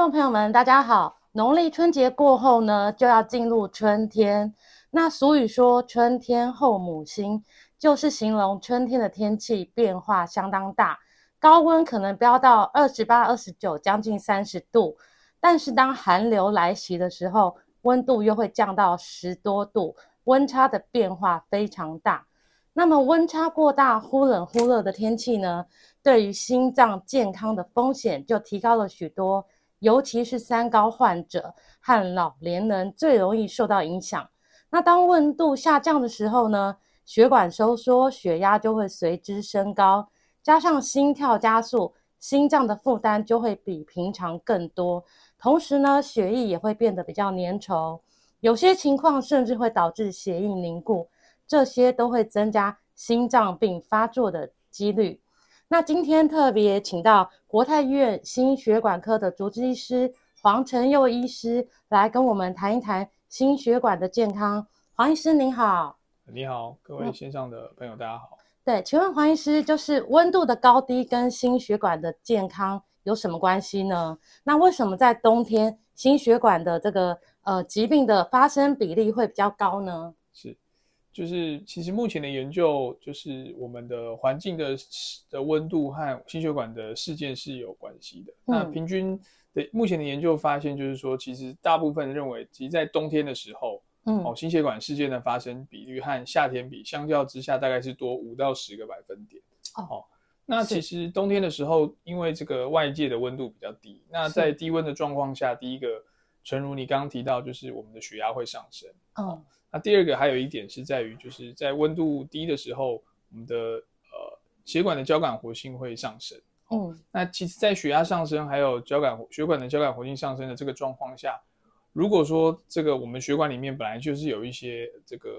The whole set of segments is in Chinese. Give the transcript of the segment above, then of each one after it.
众朋友们，大家好！农历春节过后呢，就要进入春天。那俗语说“春天后母星”，就是形容春天的天气变化相当大，高温可能飙到二十八、二十九，将近三十度。但是当寒流来袭的时候，温度又会降到十多度，温差的变化非常大。那么温差过大、忽冷忽热的天气呢，对于心脏健康的风险就提高了许多。尤其是三高患者和老年人最容易受到影响。那当温度下降的时候呢，血管收缩，血压就会随之升高，加上心跳加速，心脏的负担就会比平常更多。同时呢，血液也会变得比较粘稠，有些情况甚至会导致血液凝固，这些都会增加心脏病发作的几率。那今天特别请到国泰医院心血管科的主治医师黄承佑医师来跟我们谈一谈心血管的健康。黄医师您好。你好，各位线上的朋友，大家好。对，请问黄医师，就是温度的高低跟心血管的健康有什么关系呢？那为什么在冬天心血管的这个呃疾病的发生比例会比较高呢？是。就是其实目前的研究，就是我们的环境的的温度和心血管的事件是有关系的。嗯、那平均的目前的研究发现，就是说，其实大部分认为，其实在冬天的时候，嗯，哦，心血管事件的发生比率和夏天比，相较之下大概是多五到十个百分点。哦，那其实冬天的时候，因为这个外界的温度比较低，那在低温的状况下，第一个，诚如你刚刚提到，就是我们的血压会上升。哦。那第二个还有一点是在于，就是在温度低的时候，我们的呃血管的交感活性会上升。嗯，那其实，在血压上升还有交感血管的交感活性上升的这个状况下，如果说这个我们血管里面本来就是有一些这个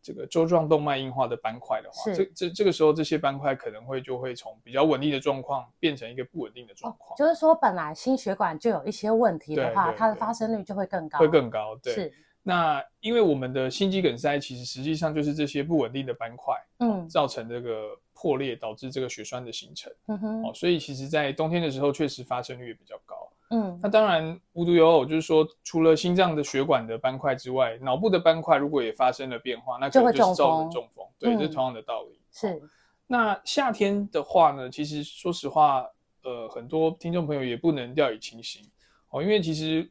这个周状动脉硬化的斑块的话，这这这个时候这些斑块可能会就会从比较稳定的状况变成一个不稳定的状况。就是说，本来心血管就有一些问题的话，它的发生率就会更高。会更高，对。是。那因为我们的心肌梗塞其实实际上就是这些不稳定的斑块，嗯，造成这个破裂，导致这个血栓的形成，嗯哼，哦，所以其实，在冬天的时候确实发生率也比较高，嗯，那当然无独有偶，就是说除了心脏的血管的斑块之外，脑部的斑块如果也发生了变化，那可能就是造成中风，对，这是同样的道理。是。那夏天的话呢，其实说实话，呃，很多听众朋友也不能掉以轻心，哦，因为其实。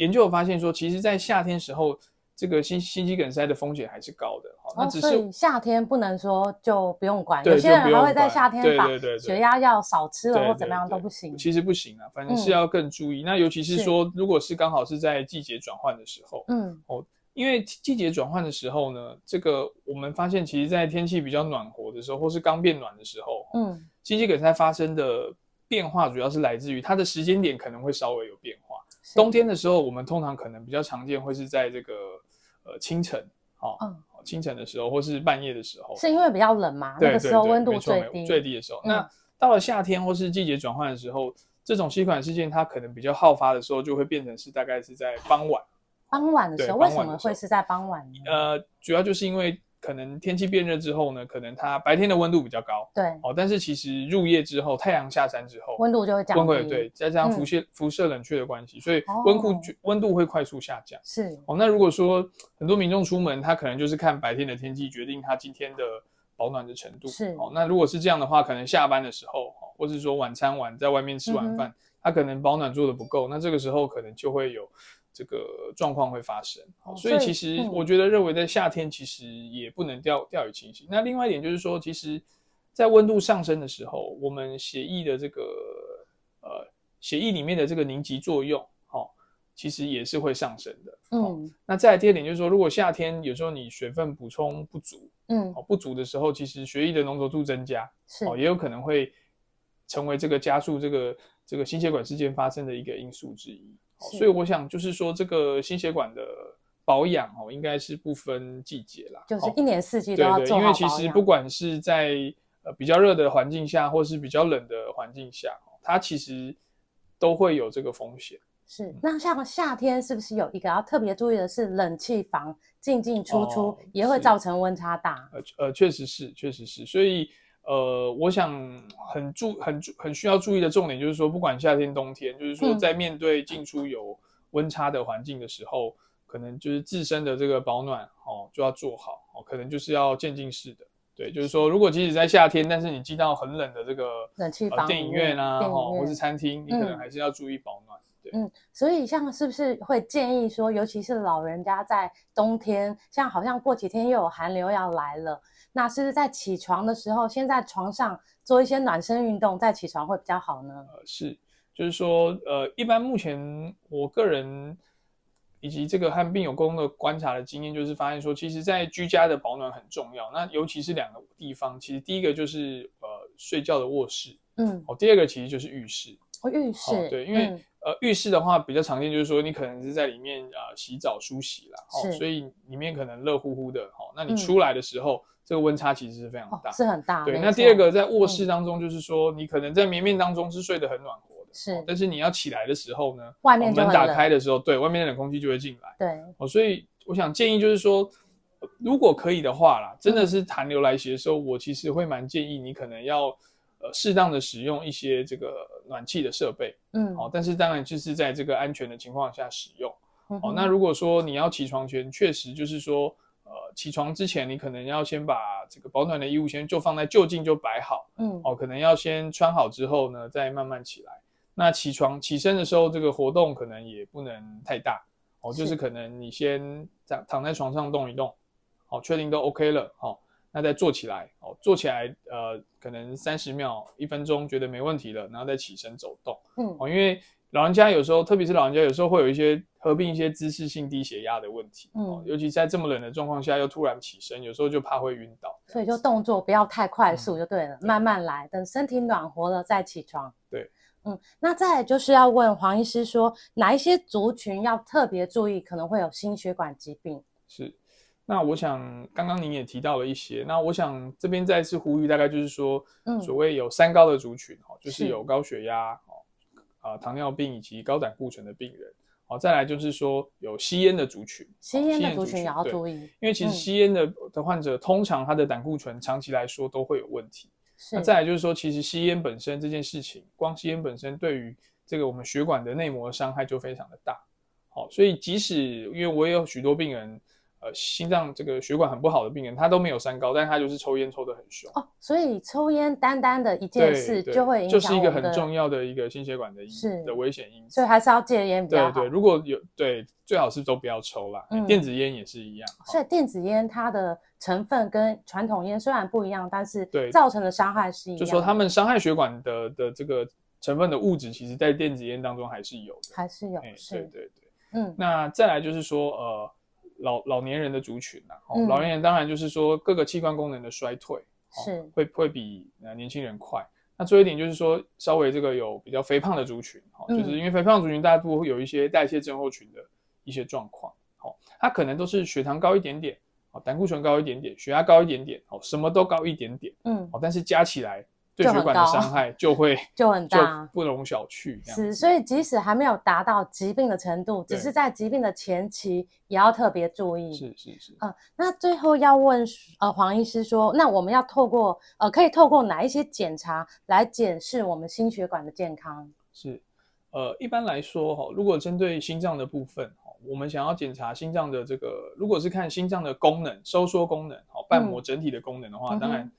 研究发现说，其实，在夏天时候，这个心心肌梗塞的风险还是高的。哦，那只是，夏天不能说就不用管。有些人还会在夏天把血压药少吃了或怎么样都不行。其实不行啊，反正是要更注意。嗯、那尤其是说，如果是刚好是在季节转换的时候，嗯，哦，因为季节转换的时候呢，这个我们发现，其实，在天气比较暖和的时候，或是刚变暖的时候，嗯，心肌梗塞发生的变化主要是来自于它的时间点可能会稍微有变化。冬天的时候，我们通常可能比较常见会是在这个呃清晨，哦，嗯、清晨的时候，或是半夜的时候，是因为比较冷嘛？那个时候温度最低，最低的时候。嗯、那到了夏天或是季节转换的时候，这种心血管事件它可能比较好发的时候，就会变成是大概是在傍晚。傍晚的时候，为什么会是在傍晚呢？呃，主要就是因为。可能天气变热之后呢，可能它白天的温度比较高，对，哦，但是其实入夜之后，太阳下山之后，温度就会降低，对，再加上辐射辐射冷却的关系，所以温度温度会快速下降。是，哦，那如果说很多民众出门，他可能就是看白天的天气决定他今天的保暖的程度。是，哦，那如果是这样的话，可能下班的时候，或者是说晚餐晚在外面吃晚饭，他可能保暖做的不够，那这个时候可能就会有。这个状况会发生，哦、所以其实我觉得认为在夏天其实也不能掉掉以轻心。那另外一点就是说，其实，在温度上升的时候，我们血液的这个呃血液里面的这个凝集作用，哦，其实也是会上升的。嗯、哦，那再来第二点就是说，如果夏天有时候你水分补充不足，嗯，哦不足的时候，其实血液的浓稠度增加，是哦也有可能会成为这个加速这个这个心血管事件发生的一个因素之一。所以我想就是说，这个心血管的保养哦，应该是不分季节啦，就是一年四季都要做好保养。对对，因为其实不管是在呃比较热的环境下，或是比较冷的环境下，它其实都会有这个风险。是，那像夏天是不是有一个要特别注意的是冷气房进进出出、哦、也会造成温差大？呃呃，确实是，确实是。所以呃，我想很注很很需要注意的重点就是说，不管夏天冬天，就是说在面对进出有温差的环境的时候，嗯、可能就是自身的这个保暖哦就要做好哦，可能就是要渐进式的。对，就是说，如果即使在夏天，但是你进到很冷的这个冷气房、呃、电影院啊，电影院或是餐厅，你可能还是要注意保暖。嗯对嗯，所以像是不是会建议说，尤其是老人家在冬天，像好像过几天又有寒流要来了，那是不是在起床的时候，先在床上做一些暖身运动，再起床会比较好呢？呃，是，就是说，呃，一般目前我个人以及这个和病友沟通的观察的经验，就是发现说，其实，在居家的保暖很重要。那尤其是两个地方，其实第一个就是呃睡觉的卧室，嗯，哦，第二个其实就是浴室。哦，浴室，哦、对，因为、嗯、呃，浴室的话比较常见，就是说你可能是在里面啊、呃、洗澡梳洗啦，哦，所以里面可能热乎乎的，哦，那你出来的时候，嗯、这个温差其实是非常大，哦、是很大。对，那第二个在卧室当中，就是说、嗯、你可能在绵面当中是睡得很暖和的，是、哦，但是你要起来的时候呢，外面就门打开的时候，对，外面的冷空气就会进来，对，哦，所以我想建议就是说，如果可以的话啦，真的是寒流来袭的时候，嗯、我其实会蛮建议你可能要。呃，适当的使用一些这个暖气的设备，嗯，好、哦，但是当然就是在这个安全的情况下使用，嗯、哦。那如果说你要起床前，确实就是说，呃，起床之前你可能要先把这个保暖的衣物先就放在就近就摆好，嗯，哦，可能要先穿好之后呢，再慢慢起来。那起床起身的时候，这个活动可能也不能太大，哦，就是可能你先躺躺在床上动一动，好、哦，确定都 OK 了，好、哦。那再坐起来哦，坐起来，呃，可能三十秒、一分钟觉得没问题了，然后再起身走动。嗯，哦，因为老人家有时候，特别是老人家有时候会有一些合并一些姿势性低血压的问题。嗯，哦，尤其在这么冷的状况下又突然起身，有时候就怕会晕倒。所以就动作不要太快速就对了，嗯，慢慢来，等身体暖和了再起床。对，嗯，那再来就是要问黄医师说，哪一些族群要特别注意，可能会有心血管疾病？是。那我想，刚刚您也提到了一些。那我想这边再次呼吁，大概就是说，嗯，所谓有三高的族群，哦，就是有高血压，哦，啊，糖尿病以及高胆固醇的病人，哦，再来就是说有吸烟的族群，吸烟的族群也要注意，因为其实吸烟的的患者，通常他的胆固醇长期来说都会有问题。那再来就是说，其实吸烟本身这件事情，光吸烟本身对于这个我们血管的内膜的伤害就非常的大。好，所以即使因为我也有许多病人。呃，心脏这个血管很不好的病人，他都没有三高，但他就是抽烟抽得很凶哦。所以抽烟单单的一件事就会影响，就是一个很重要的一个心血管的的危险因素。所以还是要戒烟比较好。对对，如果有对，最好是都不要抽啦。嗯，电子烟也是一样。所以电子烟它的成分跟传统烟虽然不一样，但是对造成的伤害是一样。就说他们伤害血管的的这个成分的物质，其实在电子烟当中还是有的，还是有。是，对对对，嗯。那再来就是说，呃。老老年人的族群呐、啊嗯，老年人当然就是说各个器官功能的衰退是会会比呃年轻人快。那最后一点就是说，稍微这个有比较肥胖的族群，哈、嗯，就是因为肥胖族群大家都会有一些代谢症候群的一些状况，好，它可能都是血糖高一点点，哦，胆固醇高一点点，血压高一点点，哦，什么都高一点点，嗯，哦，但是加起来。对血管的伤害就会就很大，不容小觑。是，所以即使还没有达到疾病的程度，只是在疾病的前期，也要特别注意。是是是。嗯、呃，那最后要问呃黄医师说，那我们要透过呃可以透过哪一些检查来检视我们心血管的健康？是，呃，一般来说哈，如果针对心脏的部分哈，我们想要检查心脏的这个，如果是看心脏的功能、收缩功能、好瓣膜整体的功能的话，嗯、当然。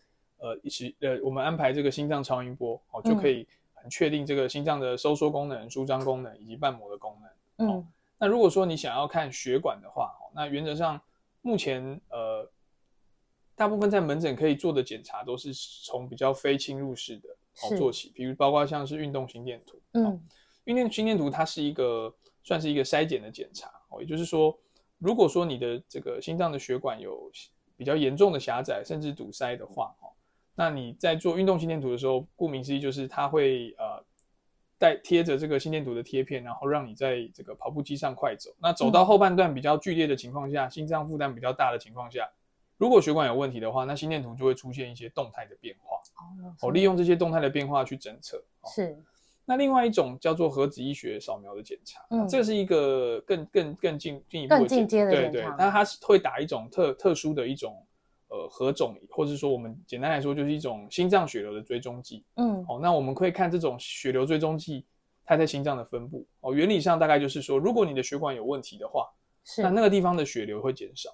嗯呃，一起呃，我们安排这个心脏超音波，哦，就可以很确定这个心脏的收缩功能、舒张功能以及瓣膜的功能。嗯，那如果说你想要看血管的话，哦，那原则上目前呃，大部分在门诊可以做的检查都是从比较非侵入式的哦做起，比如包括像是运动心电图。嗯，运动心电图它是一个算是一个筛检的检查哦，也就是说，如果说你的这个心脏的血管有比较严重的狭窄甚至堵塞的话，哦，那你在做运动心电图的时候，顾名思义就是它会呃带贴着这个心电图的贴片，然后让你在这个跑步机上快走。那走到后半段比较剧烈的情况下，嗯、心脏负担比较大的情况下，如果血管有问题的话，那心电图就会出现一些动态的变化。哦，哦，利用这些动态的变化去侦测。是。那另外一种叫做核子医学扫描的检查，嗯，这是一个更更更进进一步更进阶的检查，对对。那它是会打一种特特殊的一种呃何种，或者说我们简单来说就是一种心脏血流的追踪剂，嗯，哦，那我们可以看这种血流追踪剂它在心脏的分布，哦，原理上大概就是说，如果你的血管有问题的话，是那那个地方的血流会减少，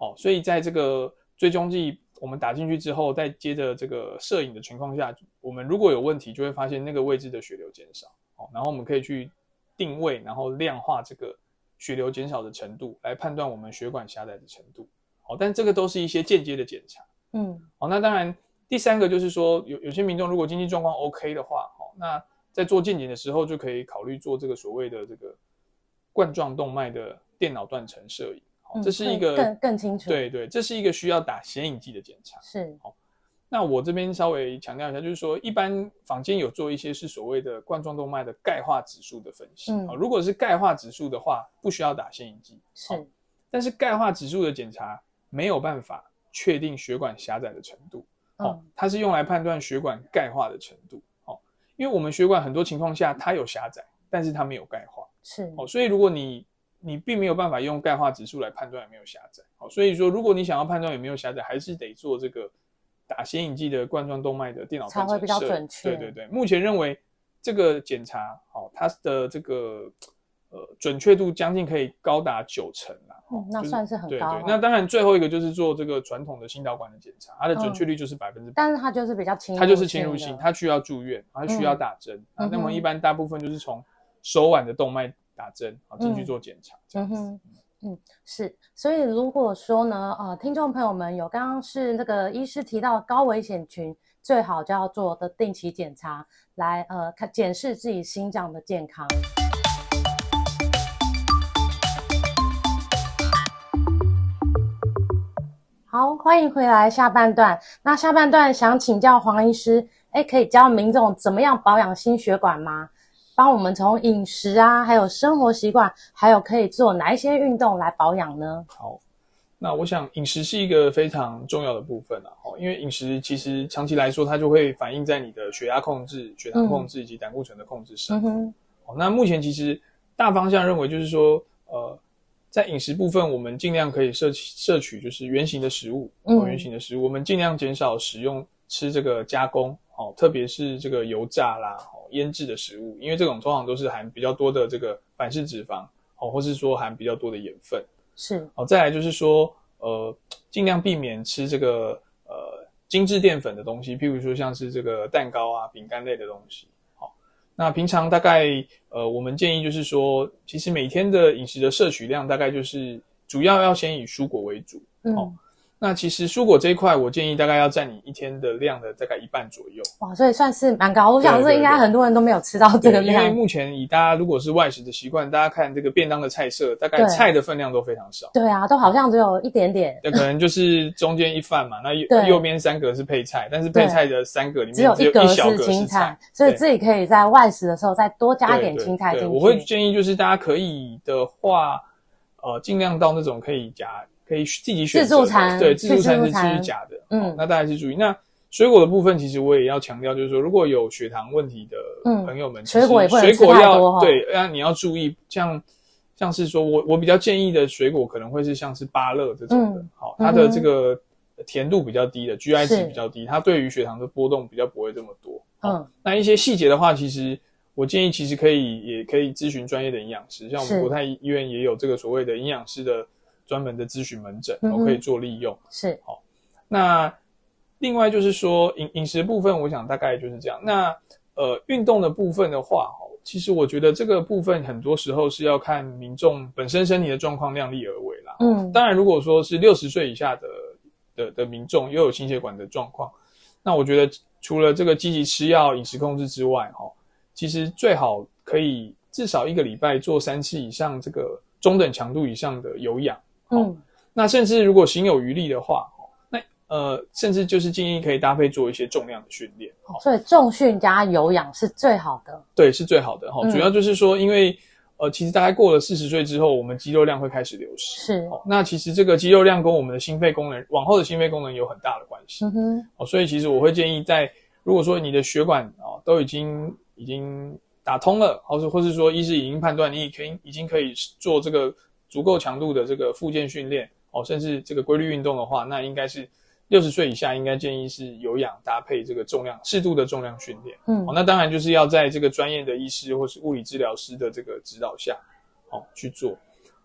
哦，所以在这个追踪剂。我们打进去之后，再接着这个摄影的情况下，我们如果有问题，就会发现那个位置的血流减少。哦，然后我们可以去定位，然后量化这个血流减少的程度，来判断我们血管狭窄的程度。哦，但这个都是一些间接的检查。嗯，好，那当然第三个就是说，有有些民众如果经济状况 OK 的话，哦，那在做健检的时候就可以考虑做这个所谓的这个冠状动脉的电脑断层摄影。这是一个、嗯、更更清楚，对对，这是一个需要打显影剂的检查。是，哦，那我这边稍微强调一下，就是说，一般坊间有做一些是所谓的冠状动脉的钙化指数的分析。嗯，如果是钙化指数的话，不需要打显影剂。是，但是钙化指数的检查没有办法确定血管狭窄的程度。哦、嗯，它是用来判断血管钙化的程度。哦，因为我们血管很多情况下它有狭窄，但是它没有钙化。是，哦，所以如果你你并没有办法用钙化指数来判断有没有狭窄，哦，所以说如果你想要判断有没有狭窄，还是得做这个打显影剂的冠状动脉的电脑才会比较准确。对对对，目前认为这个检查，好，它的这个呃准确度将近可以高达九成啦。嗯，那算是很高。对对，那当然最后一个就是做这个传统的心导管的检查，它的准确率就是百分之百。但是它就是比较侵入，它就是侵入性，它需要住院，它需要打针啊。那么一般大部分就是从手腕的动脉。打针啊，进去做检查。嗯哼，嗯，是。所以如果说呢，呃，听众朋友们有刚刚是那个医师提到高危险群，最好就要做的定期检查，来呃看检视自己心脏的健康。好，欢迎回来下半段。那下半段想请教黄医师，哎，可以教民众怎么样保养心血管吗？帮我们从饮食啊，还有生活习惯，还有可以做哪一些运动来保养呢？好，那我想饮食是一个非常重要的部分啊，哦，因为饮食其实长期来说，它就会反映在你的血压控制、血糖控制以及胆固醇的控制上。嗯哼。哦，那目前其实大方向认为就是说，呃，在饮食部分，我们尽量可以摄摄取就是原形的食物，哦，原型的食物，我们尽量减少使用吃这个加工。哦，特别是这个油炸啦、哦腌制的食物，因为这种通常都是含比较多的这个反式脂肪，哦，或是说含比较多的盐分。是。哦，再来就是说，呃，尽量避免吃这个呃精致淀粉的东西，譬如说像是这个蛋糕啊、饼干类的东西。那平常大概呃，我们建议就是说，其实每天的饮食的摄取量大概就是主要要先以蔬果为主。嗯。哦那其实蔬果这一块，我建议大概要占你一天的量的大概一半左右。哇，所以算是蛮高。我想说，应该很多人都没有吃到这个量。因为目前以大家如果是外食的习惯，大家看这个便当的菜色，大概菜的分量都非常少。对啊，都好像只有一点点。那，可能就是中间一饭嘛，那右 右边三格是配菜，但是配菜的三格里面只有一格是青菜，所以自己可以在外食的时候再多加一点青菜进去。我会建议就是大家可以的话，呃，尽量到那种可以夹。可以自己选择，自助餐，对，自助餐是吃假的，嗯，那大家是注意。那水果的部分，其实我也要强调，就是说，如果有血糖问题的朋友们，水果也水果要对，那你要注意，像像是说我我比较建议的水果，可能会是像是芭乐这种的，好，它的这个甜度比较低的，GI 值比较低，它对于血糖的波动比较不会这么多。嗯，那一些细节的话，其实我建议其实可以也可以咨询专业的营养师，像我们国泰医院也有这个所谓的营养师的。专门的咨询门诊，我可以做利用。是，好。那另外就是说饮饮食部分，我想大概就是这样。那呃，运动的部分的话，其实我觉得这个部分很多时候是要看民众本身身体的状况，量力而为啦。嗯，当然，如果说是六十岁以下的的的民众又有心血管的状况，那我觉得除了这个积极吃药、饮食控制之外，哈，其实最好可以至少一个礼拜做三次以上这个中等强度以上的有氧。嗯，那甚至如果行有余力的话，那呃，甚至就是建议可以搭配做一些重量的训练。所以重训加有氧是最好的。对，是最好的哈。主要就是说，因为呃，其实大概过了四十岁之后，我们肌肉量会开始流失。是。那其实这个肌肉量跟我们的心肺功能，往后的心肺功能有很大的关系。嗯哼。哦，所以其实我会建议在，如果说你的血管啊都已经已经打通了，或是或是说医师已经判断你已经已经可以做这个足够强度的这个复健训练，哦，甚至这个规律运动的话，那应该是。六十岁以下应该建议是有氧搭配这个重量适度的重量训练，嗯，哦，那当然就是要在这个专业的医师或是物理治疗师的这个指导下，哦去做，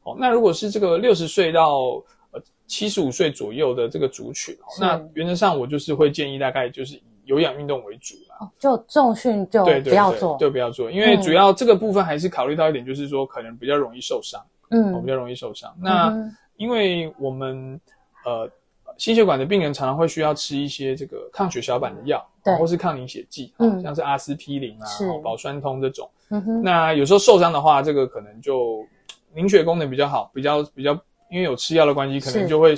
哦，那如果是这个六十岁到呃七十五岁左右的这个族群，那原则上我就是会建议大概就是以有氧运动为主啦，哦，就重训就不要做，对，不要做，因为主要这个部分还是考虑到一点，就是说可能比较容易受伤，嗯，比较容易受伤。那因为我们呃。心血管的病人常常会需要吃一些这个抗血小板的药，对，或是抗凝血剂，嗯，像是阿司匹林啊、保酸通这种。那有时候受伤的话，这个可能就凝血功能比较好，比较比较，因为有吃药的关系，可能就会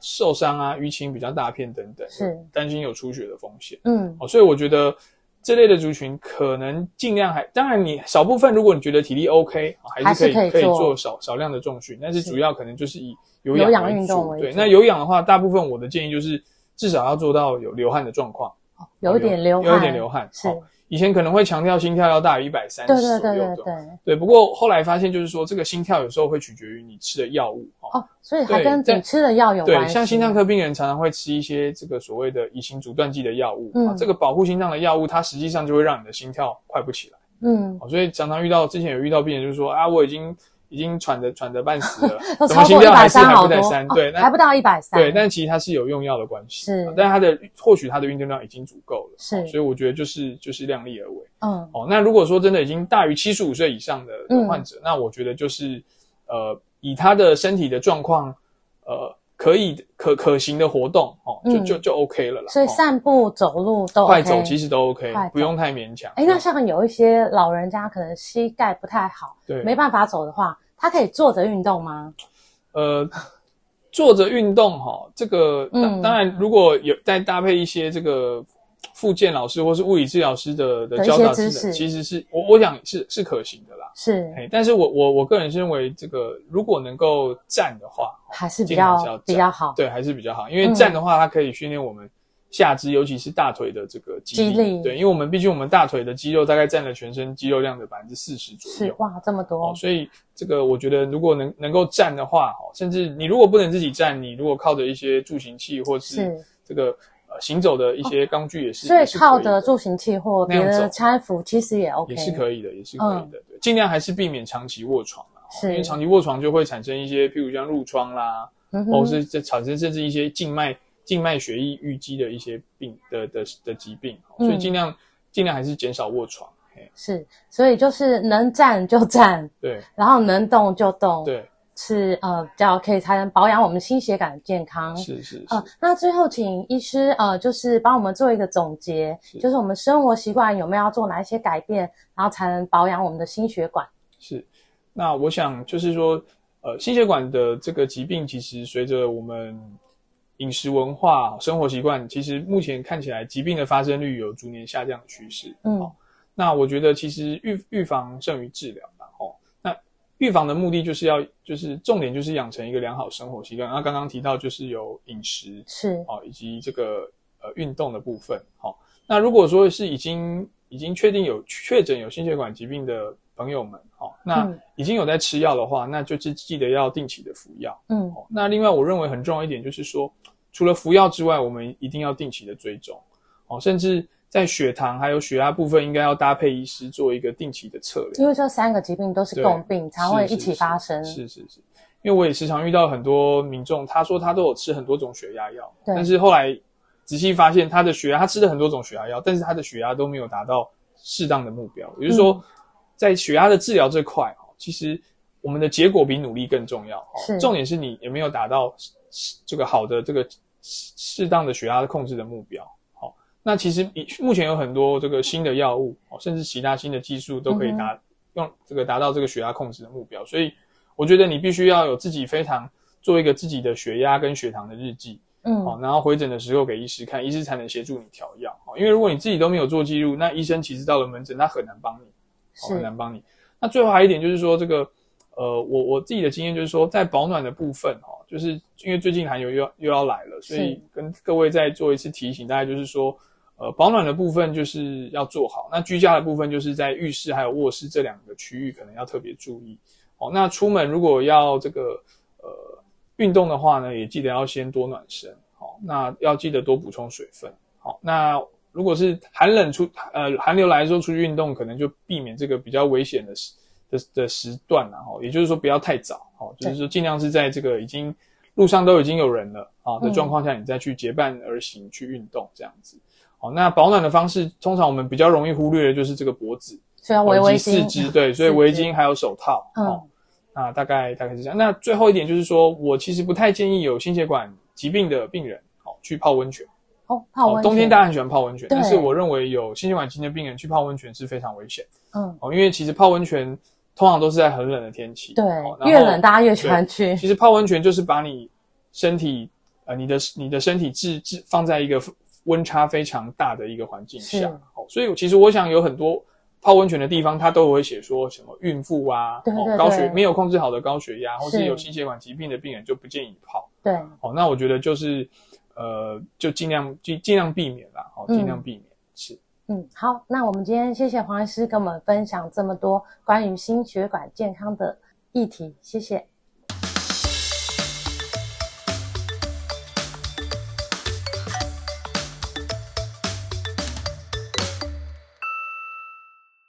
受伤啊，淤青比较大片等等，是担心有出血的风险。嗯，哦，所以我觉得这类的族群可能尽量还，当然你少部分，如果你觉得体力 OK，还是可以可以做少少量的重训，但是主要可能就是以。有氧运动为主，对，那有氧的话，大部分我的建议就是至少要做到有流汗的状况，有一点流汗，有一点流汗。是，以前可能会强调心跳要大于一百三十左右，对对对对对。对，不过后来发现就是说，这个心跳有时候会取决于你吃的药物哦，所以它跟你吃的药有关。对，像心脏科病人常常会吃一些这个所谓的乙型阻断剂的药物，嗯，这个保护心脏的药物，它实际上就会让你的心跳快不起来，嗯，所以常常遇到之前有遇到病人就是说啊，我已经。已经喘得喘得半死了，怎么心跳还是还不在三？对，还不到一百三。对，但其实它是有用药的关系。是，但是它的或许它的运动量已经足够了。是，所以我觉得就是就是量力而为。嗯，哦，那如果说真的已经大于七十五岁以上的患者，那我觉得就是呃，以他的身体的状况，呃。可以可可行的活动哦，就就就 OK 了啦。所以散步、走路都快走，其实都 OK，不用太勉强。哎，那像有一些老人家可能膝盖不太好，对，没办法走的话，他可以坐着运动吗？呃，坐着运动哈，这个当当然如果有再搭配一些这个。复健老师或是物理治疗师的的教导知识，其实是我我想是是可行的啦。是，但是我我我个人认为，这个如果能够站的话，还是比较比较好。对，还是比较好，因为站的话，它可以训练我们下肢，尤其是大腿的这个肌力。对，因为我们毕竟我们大腿的肌肉大概占了全身肌肉量的百分之四十左右。是哇，这么多。所以这个我觉得，如果能能够站的话，甚至你如果不能自己站，你如果靠着一些助行器或是这个。呃，行走的一些钢具也是，所以靠的助行器或别的搀扶，其实也 OK，也是可以的，也是可以的。对，尽量还是避免长期卧床啊，因为长期卧床就会产生一些，譬如像褥疮啦，或者是这产生甚至一些静脉静脉血液淤积的一些病的的的疾病，所以尽量尽量还是减少卧床。是，所以就是能站就站，对，然后能动就动，对。是呃，比较可以才能保养我们心血管的健康。是是，是呃，那最后请医师呃，就是帮我们做一个总结，是就是我们生活习惯有没有要做哪一些改变，然后才能保养我们的心血管？是，那我想就是说，呃，心血管的这个疾病，其实随着我们饮食文化、生活习惯，其实目前看起来疾病的发生率有逐年下降的趋势。嗯，哦，那我觉得其实预预防胜于治疗。预防的目的就是要，就是重点就是养成一个良好生活习惯。那刚刚提到就是有饮食是哦，以及这个呃运动的部分。好，那如果说是已经已经确定有确诊有心血管疾病的朋友们，好，那已经有在吃药的话，那就是记得要定期的服药。嗯，那另外我认为很重要一点就是说，除了服药之外，我们一定要定期的追踪，哦，甚至。在血糖还有血压部分，应该要搭配医师做一个定期的测量，因为这三个疾病都是共病，才会一起发生。是是是，因为我也时常遇到很多民众，他说他都有吃很多种血压药，但是后来仔细发现他的血压，他吃了很多种血压药，但是他的血压都没有达到适当的目标。也就是说，在血压的治疗这块，其实我们的结果比努力更重要。是，重点是你有没有达到这个好的这个适当的血压的控制的目标。那其实目前有很多这个新的药物哦，甚至其他新的技术都可以达用这个达到这个血压控制的目标。所以我觉得你必须要有自己非常做一个自己的血压跟血糖的日记，嗯，好，然后回诊的时候给医师看，医师才能协助你调药。因为如果你自己都没有做记录，那医生其实到了门诊，他很难帮你，很难帮你。那最后还有一点就是说，这个，呃，我我自己的经验就是说，在保暖的部分，哦，就是因为最近寒流又要又要来了，所以跟各位再做一次提醒，大概就是说。呃，保暖的部分就是要做好。那居家的部分就是在浴室还有卧室这两个区域，可能要特别注意。哦，那出门如果要这个呃运动的话呢，也记得要先多暖身。好，那要记得多补充水分。好，那如果是寒冷出呃寒流来的时候出去运动，可能就避免这个比较危险的时的的时段了。哈，也就是说不要太早。好，就是说尽量是在这个已经路上都已经有人了啊的状况下，你再去结伴而行去运动这样子。好，那保暖的方式，通常我们比较容易忽略的就是这个脖子，所以要围围巾，四肢对，所以围巾还有手套。嗯，哦，那大概大概是这样。那最后一点就是说，我其实不太建议有心血管疾病的病人，哦，去泡温泉。哦，泡温泉。冬天大家很喜欢泡温泉，但是我认为有心血管疾病的病人去泡温泉是非常危险。嗯，哦，因为其实泡温泉通常都是在很冷的天气。对，越冷大家越喜欢去。其实泡温泉就是把你身体，呃，你的你的身体置置放在一个。温差非常大的一个环境下，哦，所以其实我想有很多泡温泉的地方，它都会写说什么孕妇啊，对对对，高血没有控制好的高血压，或是有心血管疾病的病人就不建议泡。对，哦，那我觉得就是呃，就尽量尽尽量避免啦，好，尽量避免是。嗯，好，那我们今天谢谢黄医师跟我们分享这么多关于心血管健康的议题，谢谢。